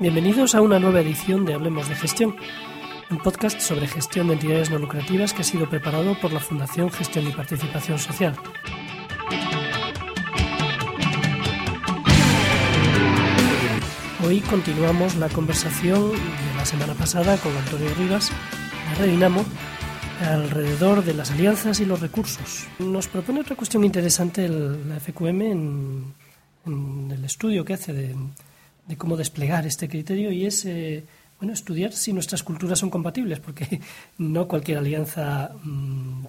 Bienvenidos a una nueva edición de Hablemos de Gestión, un podcast sobre gestión de entidades no lucrativas que ha sido preparado por la Fundación Gestión y Participación Social. Hoy continuamos la conversación de la semana pasada con Antonio Rivas de Redinamo alrededor de las alianzas y los recursos. Nos propone otra cuestión interesante la FQM en, el estudio que hace de, cómo desplegar este criterio y es eh, bueno estudiar si nuestras culturas son compatibles, porque no cualquier alianza mm,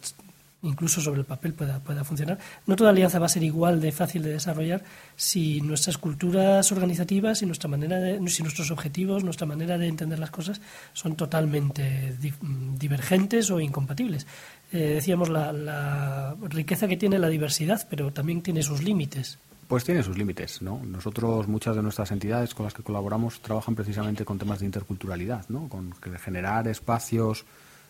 incluso sobre el papel pueda, pueda funcionar. No toda alianza va a ser igual de fácil de desarrollar si nuestras culturas organizativas y nuestra manera de, si nuestros objetivos, nuestra manera de entender las cosas son totalmente divergentes o incompatibles. Eh, decíamos la, la riqueza que tiene la diversidad, pero también tiene sus límites. Pues tiene sus límites, ¿no? Nosotros, muchas de nuestras entidades con las que colaboramos, trabajan precisamente con temas de interculturalidad, ¿no? Con generar espacios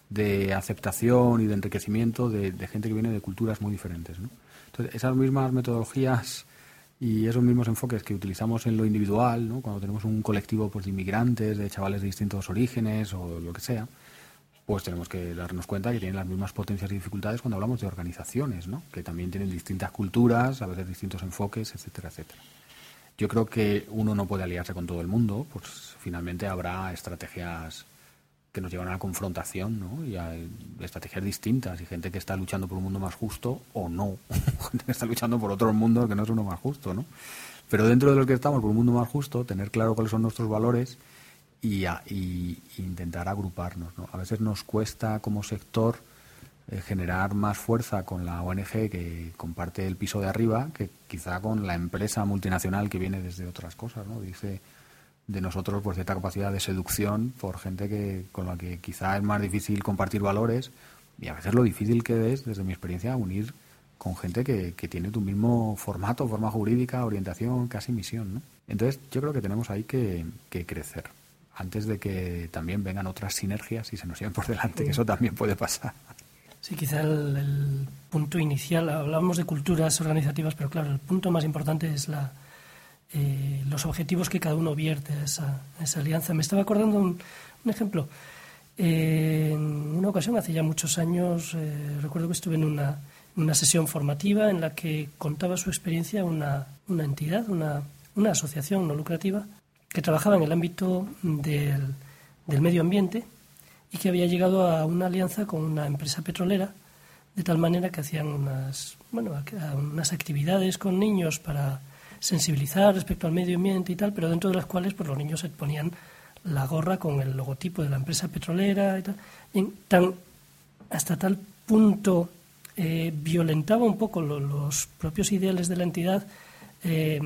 de aceptación y de enriquecimiento de, gente que viene de culturas muy diferentes. Entonces, esas mismas metodologías y esos mismos enfoques que utilizamos en lo individual, ¿no? cuando tenemos un colectivo pues, de inmigrantes, de chavales de distintos orígenes o lo que sea, pues tenemos que darnos cuenta que tienen las mismas potencias y dificultades cuando hablamos de organizaciones, ¿no? que también tienen distintas culturas, a veces distintos enfoques, etcétera, etcétera. Yo creo que uno no puede aliarse con todo el mundo, pues finalmente habrá estrategias que nos llevan a la confrontación ¿no? y a estrategias distintas y gente que está luchando por un mundo más justo o no, gente que está luchando por otro mundo que no es uno más justo. ¿no? Pero dentro de lo que estamos, por un mundo más justo, tener claro cuáles son nuestros valores y, intentar agruparnos. ¿no? A veces nos cuesta como sector eh, generar más fuerza con la ONG que comparte el piso de arriba que quizá con la empresa multinacional que viene desde otras cosas. ¿no? Dice de nosotros por cierta capacidad de seducción por gente que con la que quizá es más difícil compartir valores y a veces lo difícil que es, desde mi experiencia, unir con gente que, que tiene tu mismo formato, forma jurídica, orientación, casi misión. ¿no? Entonces yo creo que tenemos ahí que, que crecer antes de que también vengan otras sinergias y se nos lleven por delante, que eso también puede pasar. Sí, quizá el, el punto inicial, hablamos de culturas organizativas, pero claro, el punto más importante es la, eh, los objetivos que cada uno vierte a esa, esa alianza. Me estaba acordando un, un ejemplo. Eh, en una ocasión, hace ya muchos años, eh, recuerdo que estuve en una, una, sesión formativa en la que contaba su experiencia una, una entidad, una, una, asociación no lucrativa, que trabajaba en el ámbito del, del medio ambiente y que había llegado a una alianza con una empresa petrolera de tal manera que hacían unas, bueno, unas actividades con niños para sensibilizar respecto al medio ambiente y tal, pero dentro de las cuales pues, los niños se ponían la gorra con el logotipo de la empresa petrolera y tal. hasta tal punto eh, violentaba un poco los propios ideales de la entidad, eh,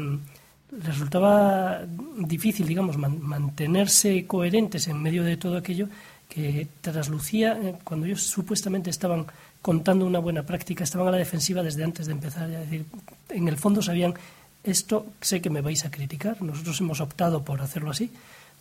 resultaba difícil, digamos, mantenerse coherentes en medio de todo aquello que traslucía, eh, cuando ellos supuestamente estaban contando una buena práctica, estaban a la defensiva desde antes de empezar. Es decir, en el fondo sabían esto sé que me vais a criticar, nosotros hemos optado por hacerlo así,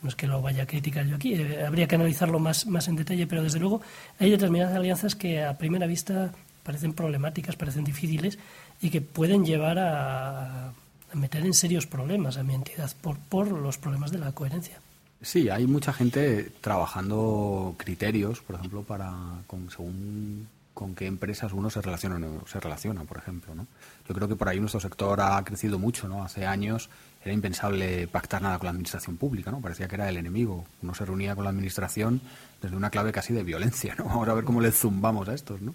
no es que lo vaya a criticar yo aquí, eh, habría que analizarlo más, más en detalle, pero desde luego hay determinadas alianzas que a primera vista parecen problemáticas, parecen difíciles y que pueden llevar a, meter en serios problemas a mi entidad por, por los problemas de la coherencia. Sí, hay mucha gente trabajando criterios, por ejemplo, para con, según con qué empresas uno se relaciona o se relaciona, por ejemplo. ¿no? Yo creo que por ahí nuestro sector ha crecido mucho. ¿no? Hace años era impensable pactar nada con la administración pública, ¿no? parecía que era el enemigo. Uno se reunía con la administración desde una clave casi de violencia. ¿no? Vamos a ver cómo le zumbamos a estos. ¿no?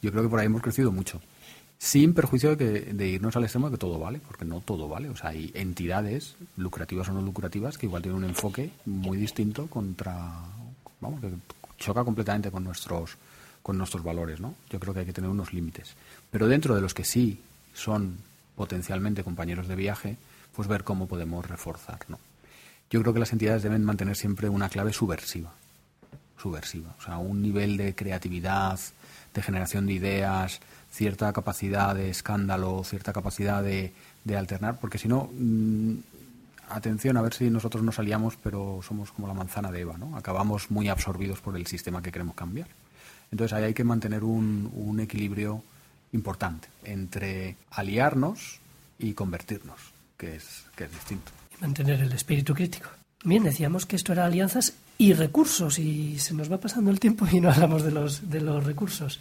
Yo creo que por ahí hemos crecido mucho. Sin perjuicio de, que, de irnos al extremo de que todo vale, porque no todo vale. O sea, hay entidades, lucrativas o no lucrativas, que igual tienen un enfoque muy distinto contra. Vamos, que choca completamente con nuestros con nuestros valores, ¿no? Yo creo que hay que tener unos límites. Pero dentro de los que sí son potencialmente compañeros de viaje, pues ver cómo podemos reforzar, ¿no? Yo creo que las entidades deben mantener siempre una clave subversiva, subversiva, o sea, un nivel de creatividad, de generación de ideas, cierta capacidad de escándalo, cierta capacidad de, alternar, porque si no, mm, atención a ver si nosotros nos aliamos, pero somos como la manzana de Eva, ¿no? Acabamos muy absorbidos por el sistema que queremos cambiar. Entonces ahí hay que mantener un, un equilibrio importante entre aliarnos y convertirnos, que es, que es distinto. Y mantener el espíritu crítico. Bien, decíamos que esto era alianzas y recursos y se nos va pasando el tiempo y no hablamos de los, de los recursos.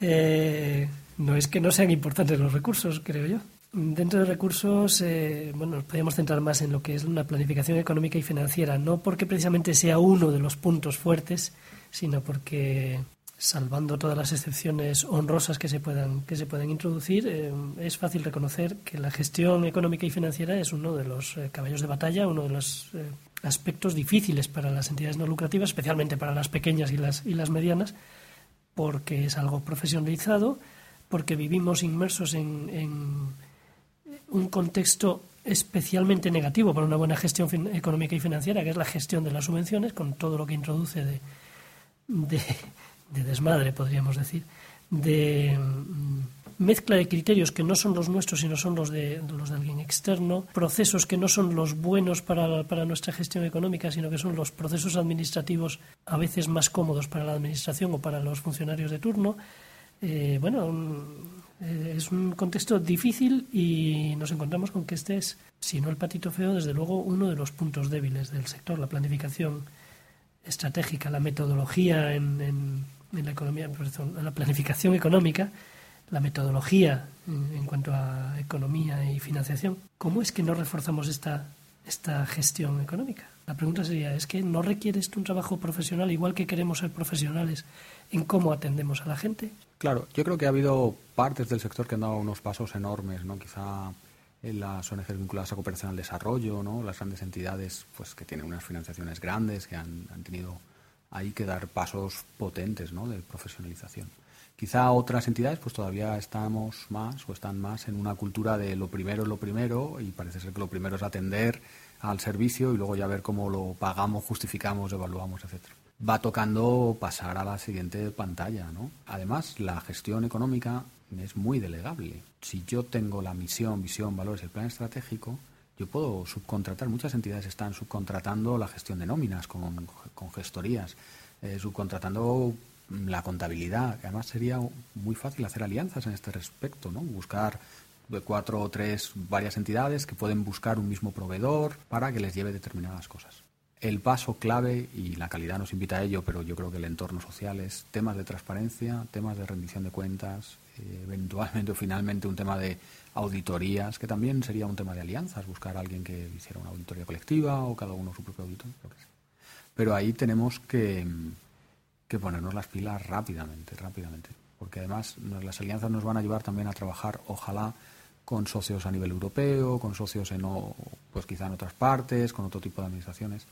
Eh, no es que no sean importantes los recursos, creo yo. Dentro de recursos, eh, bueno, nos podríamos centrar más en lo que es una planificación económica y financiera, no porque precisamente sea uno de los puntos fuertes, sino porque salvando todas las excepciones honrosas que se puedan que se puedan introducir, eh, es fácil reconocer que la gestión económica y financiera es uno de los eh, caballos de batalla, uno de los aspectos difíciles para las entidades no lucrativas, especialmente para las pequeñas y las y las medianas, porque es algo profesionalizado, porque vivimos inmersos en un contexto especialmente negativo para una buena gestión económica y financiera, que es la gestión de las subvenciones, con todo lo que introduce de, de, desmadre, podríamos decir, de mm, mezcla de criterios que no son los nuestros, sino son los de, los de alguien externo, procesos que no son los buenos para, para nuestra gestión económica, sino que son los procesos administrativos a veces más cómodos para la administración o para los funcionarios de turno. Eh, bueno, eh, es un contexto difícil y nos encontramos con que este es, si no el patito feo, desde luego uno de los puntos débiles del sector, la planificación estratégica, la metodología en, la economía, la planificación económica, la metodología en, cuanto a economía y financiación. ¿Cómo es que no reforzamos esta, esta gestión económica? La pregunta sería, ¿es que no requiere esto un trabajo profesional igual que queremos ser profesionales en cómo atendemos a la gente? Claro, yo creo que ha habido partes del sector que han dado unos pasos enormes, ¿no? Quizá en las ONGs vinculadas a cooperación al desarrollo, ¿no? Las grandes entidades, pues que tienen unas financiaciones grandes, que han, tenido ahí que dar pasos potentes, ¿no? De profesionalización. Quizá otras entidades, pues todavía estamos más o están más en una cultura de lo primero es lo primero y parece ser que lo primero es atender al servicio y luego ya ver cómo lo pagamos, justificamos, evaluamos, etcétera va tocando pasar a la siguiente pantalla, ¿no? Además, la gestión económica es muy delegable. Si yo tengo la misión, visión, valores, el plan estratégico, yo puedo subcontratar. Muchas entidades están subcontratando la gestión de nóminas con, gestorías, eh, subcontratando la contabilidad. Además, sería muy fácil hacer alianzas en este respecto, ¿no? Buscar cuatro o tres varias entidades que pueden buscar un mismo proveedor para que les lleve determinadas cosas. El paso clave, y la calidad nos invita a ello, pero yo creo que el entorno social es temas de transparencia, temas de rendición de cuentas, eventualmente o finalmente un tema de auditorías, que también sería un tema de alianzas, buscar a alguien que hiciera una auditoría colectiva o cada uno su propio auditor. Pero ahí tenemos que, que ponernos las pilas rápidamente, rápidamente, porque además las alianzas nos van a ayudar también a trabajar, ojalá, con socios a nivel europeo, con socios en, pues quizá en otras partes, con otro tipo de administraciones.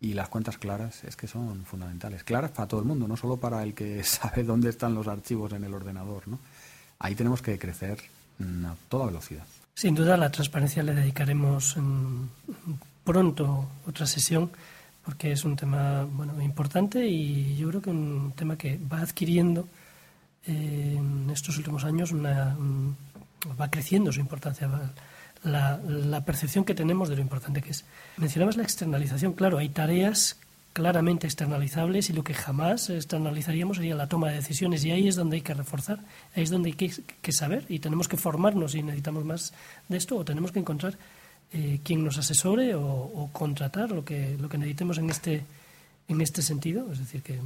Y las cuentas claras es que son fundamentales. Claras para todo el mundo, no solo para el que sabe dónde están los archivos en el ordenador. ¿no? Ahí tenemos que crecer a toda velocidad. Sin duda, la transparencia le dedicaremos pronto otra sesión porque es un tema bueno importante y yo creo que un tema que va adquiriendo eh, en estos últimos años una, va creciendo su importancia la, percepción que tenemos de lo importante que es. Mencionabas la externalización, claro, hay tareas claramente externalizables y lo que jamás externalizaríamos sería la toma de decisiones y ahí es donde hay que reforzar, ahí es donde hay que, saber y tenemos que formarnos y necesitamos más de esto o tenemos que encontrar eh, quien nos asesore o, contratar lo que, lo que necesitemos en este, en este sentido, es decir, que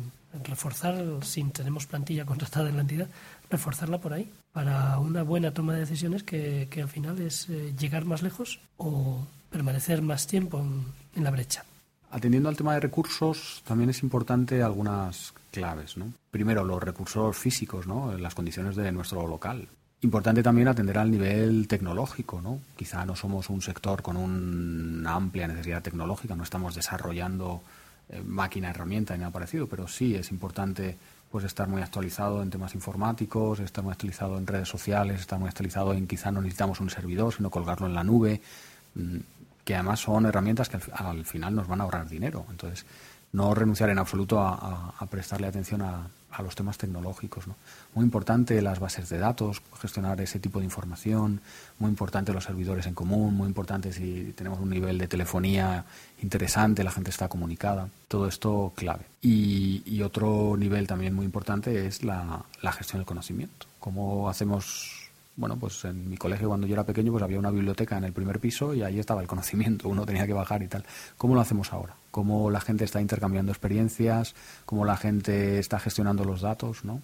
reforzar, si tenemos plantilla contratada en la entidad, reforzarla por ahí para una buena toma de decisiones que, al final es eh, llegar más lejos o permanecer más tiempo en, la brecha. Atendiendo al tema de recursos, también es importante algunas claves. Primero, los recursos físicos, ¿no? las condiciones de nuestro local. Importante también atender al nivel tecnológico, ¿no? Quizá no somos un sector con una amplia necesidad tecnológica, no estamos desarrollando eh, máquina, herramienta ni nada parecido, pero sí es importante pues estar muy actualizado en temas informáticos, estar muy actualizado en redes sociales, estar muy actualizado en quizá no necesitamos un servidor, sino colgarlo en la nube, mm, que además son herramientas que al, final nos van a ahorrar dinero. Entonces, no renunciar en absoluto a prestarle atención a, los temas tecnológicos. ¿no? Muy importante las bases de datos, gestionar ese tipo de información, muy importante los servidores en común, muy importante si tenemos un nivel de telefonía interesante, la gente está comunicada, todo esto clave. Y, otro nivel también muy importante es la, gestión del conocimiento. Cómo hacemos bueno, pues en mi colegio cuando yo era pequeño pues había una biblioteca en el primer piso y ahí estaba el conocimiento, uno tenía que bajar y tal. ¿Cómo lo hacemos ahora? ¿Cómo la gente está intercambiando experiencias? ¿Cómo la gente está gestionando los datos? ¿no?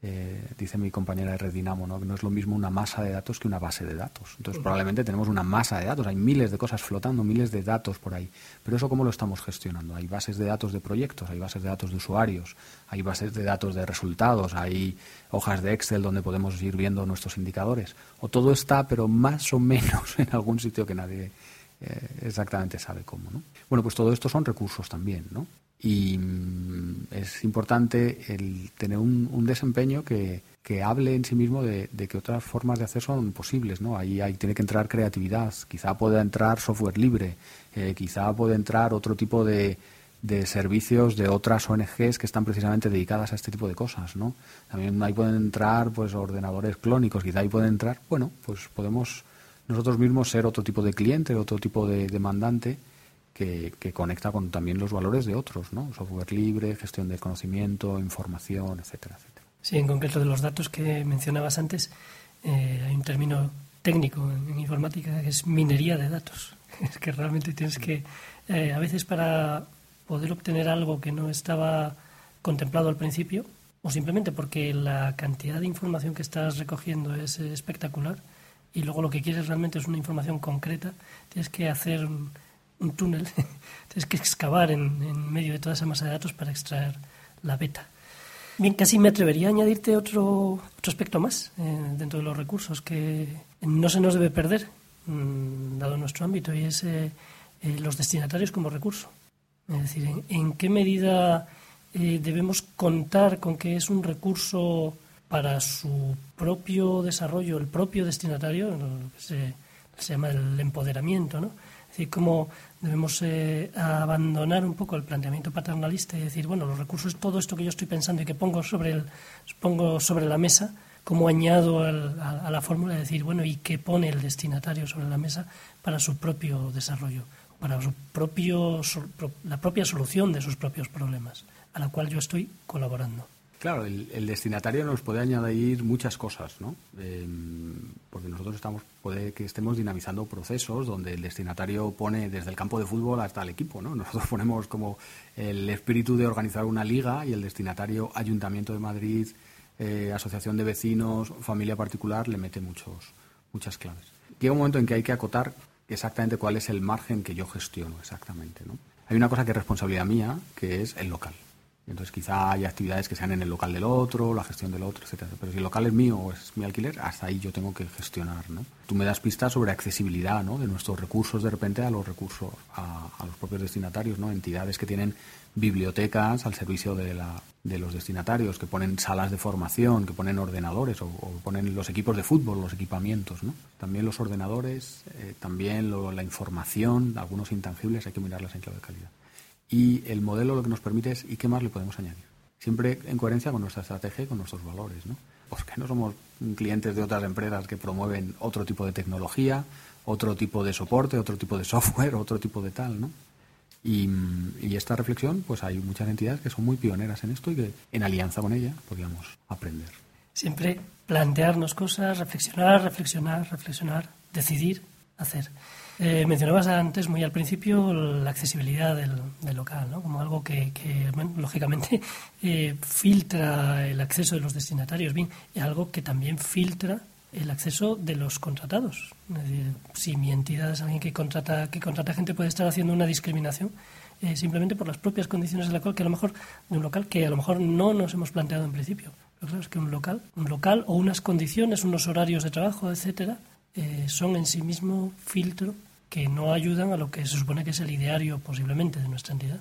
Eh, dice mi compañera de Red Dinamo, ¿no? que no es lo mismo una masa de datos que una base de datos. Entonces, probablemente tenemos una masa de datos, hay miles de cosas flotando, miles de datos por ahí. Pero eso, ¿cómo lo estamos gestionando? Hay bases de datos de proyectos, hay bases de datos de usuarios, hay bases de datos de resultados, hay hojas de Excel donde podemos ir viendo nuestros indicadores. O todo está, pero más o menos en algún sitio que nadie eh, exactamente sabe cómo. ¿no? Bueno, pues todo esto son recursos también, ¿no? Y mm, es importante el tener un, desempeño que, hable en sí mismo de, que otras formas de hacer son posibles, ¿no? Ahí, ahí tiene que entrar creatividad, quizá pueda entrar software libre, eh, quizá puede entrar otro tipo de, de servicios de otras ONGs que están precisamente dedicadas a este tipo de cosas, ¿no? También ahí pueden entrar pues ordenadores clónicos, quizá ahí pueden entrar, bueno, pues podemos nosotros mismos ser otro tipo de cliente, otro tipo de demandante que, conecta con también los valores de otros, ¿no? Software libre, gestión de conocimiento, información, etcétera, etcétera. Sí, en concreto de los datos que mencionabas antes, eh, hay un término técnico en, informática que es minería de datos. Es que realmente tienes que, eh, a veces para poder obtener algo que no estaba contemplado al principio, o simplemente porque la cantidad de información que estás recogiendo es espectacular, y luego lo que quieres realmente es una información concreta, tienes que hacer un túnel, tienes que excavar en, medio de toda esa masa de datos para extraer la beta. Bien, casi me atrevería a añadirte otro, otro aspecto más eh, dentro de los recursos que no se nos debe perder, mm, dado nuestro ámbito, y es eh, eh, los destinatarios como recurso. Es decir, en, qué medida debemos contar con que es un recurso para su propio desarrollo, el propio destinatario, lo que se llama el empoderamiento, ¿no? Decir, cómo debemos eh, abandonar un poco el planteamiento paternalista y decir, bueno, los recursos, todo esto que yo estoy pensando y que pongo sobre, el, pongo sobre la mesa, como añado a, la fórmula de decir, bueno, ¿y qué pone el destinatario sobre la mesa para su propio desarrollo, para su propio, la propia solución de sus propios problemas, a la cual yo estoy colaborando? Claro, el, destinatario nos puede añadir muchas cosas, ¿no? Em, porque nosotros estamos, puede que estemos dinamizando procesos donde el destinatario pone desde el campo de fútbol hasta el equipo, ¿no? Nosotros ponemos como el espíritu de organizar una liga y el destinatario Ayuntamiento de Madrid, eh, Asociación de Vecinos, familia particular, le mete muchos, muchas claves. Llega un momento en que hay que acotar exactamente cuál es el margen que yo gestiono exactamente, ¿no? Hay una cosa que es responsabilidad mía, que es el local. Entonces quizá hay actividades que sean en el local del otro, la gestión del otro, etcétera. Pero si el local es mío o es mi alquiler, hasta ahí yo tengo que gestionar, ¿no? Tú me das pistas sobre accesibilidad, ¿no? De nuestros recursos de repente a los recursos, a, los propios destinatarios, ¿no? Entidades que tienen bibliotecas al servicio de, la, de los destinatarios, que ponen salas de formación, que ponen ordenadores o, ponen los equipos de fútbol, los equipamientos, ¿no? También los ordenadores, eh, también la información, algunos intangibles, hay que mirarlas en clave de calidad y el modelo lo que nos permite es ¿y qué más le podemos añadir? Siempre en coherencia con nuestra estrategia y con nuestros valores, ¿no? Porque no somos clientes de otras empresas que promueven otro tipo de tecnología, otro tipo de soporte, otro tipo de software, otro tipo de tal, ¿no? Y, y, esta reflexión, pues hay muchas entidades que son muy pioneras en esto y que en alianza con ella podríamos aprender. Siempre plantearnos cosas, reflexionar, reflexionar, reflexionar, decidir, hacer. Eh, mencionabas antes, muy al principio, la accesibilidad del, local, ¿no? como algo que, lógicamente, eh, filtra el acceso de los destinatarios, bien, y algo que también filtra el acceso de los contratados. Es si mi entidad es alguien que contrata, que contrata gente, puede estar haciendo una discriminación eh, simplemente por las propias condiciones de la cual, que a lo mejor, de un local que a lo mejor no nos hemos planteado en principio. Pero claro, es que un local, un local o unas condiciones, unos horarios de trabajo, etcétera, son en sí mismo filtro que no ayudan a lo que se supone que es el ideario posiblemente de nuestra entidad.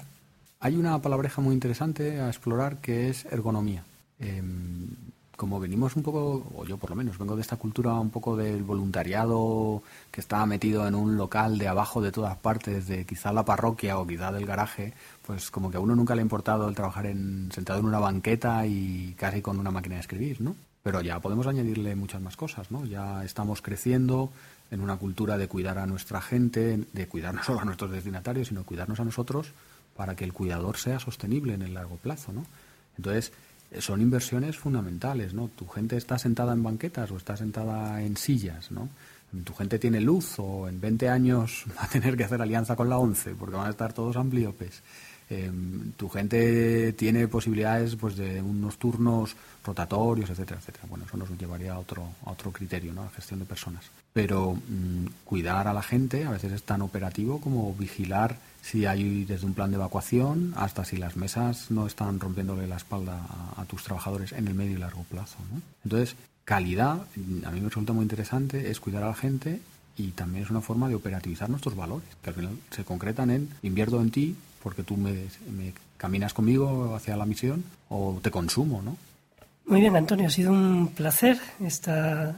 Hay una palabreja muy interesante a explorar que es ergonomía. Em, como venimos un poco, o yo por lo menos, vengo de esta cultura un poco del voluntariado que está metido en un local de abajo de todas partes, de quizá la parroquia o quizá del garaje, pues como que a uno nunca le ha importado el trabajar en, sentado en una banqueta y casi con una máquina de escribir, ¿no? Pero ya podemos añadirle muchas más cosas, ¿no? Ya estamos creciendo, en una cultura de cuidar a nuestra gente, de cuidar no solo a nuestros destinatarios, sino cuidarnos a nosotros para que el cuidador sea sostenible en el largo plazo, ¿no? Entonces, son inversiones fundamentales, ¿no? Tu gente está sentada en banquetas o está sentada en sillas, ¿no? Tu gente tiene luz o en 20 años va a tener que hacer alianza con la ONCE porque van a estar todos ambliopes. Em, tu gente tiene posibilidades pues de unos turnos rotatorios, etcétera, etcétera. Bueno, eso nos llevaría a otro, otro criterio, ¿no? La gestión de personas. Pero mm, cuidar a la gente a veces es tan operativo como vigilar si hay desde un plan de evacuación hasta si las mesas no están rompiéndole la espalda a, tus trabajadores en el medio y largo plazo. Entonces, calidad, a mí me resulta muy interesante, es cuidar a la gente y también es una forma de operativizar nuestros valores, que al final se concretan en invierto en ti porque tú me, caminas conmigo hacia la misión o te consumo, ¿no? Muy bien, Antonio, ha sido un placer esta,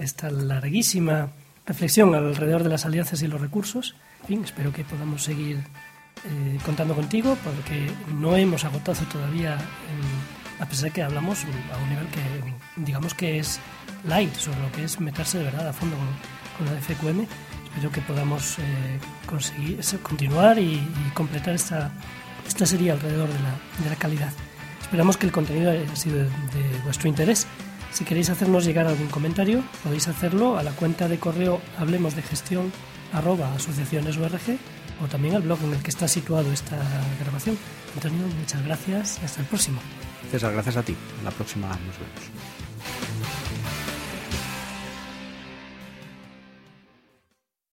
esta larguísima reflexión alrededor de las alianzas y los recursos. En fin, espero que podamos seguir eh, contando contigo porque no hemos agotado todavía, a pesar de que hablamos a un nivel que digamos que es light sobre lo que es meterse de verdad a fondo con, con la FQM espero que podamos eh, conseguir continuar y, completar esta, esta serie alrededor de la, de la, calidad. Esperamos que el contenido haya sido de, vuestro interés. Si queréis hacernos llegar algún comentario, podéis hacerlo a la cuenta de correo hablemos de gestión arroba o también al blog en el que está situado esta grabación. Antonio, muchas gracias y hasta el próximo. César, gracias a ti. la próxima nos vemos.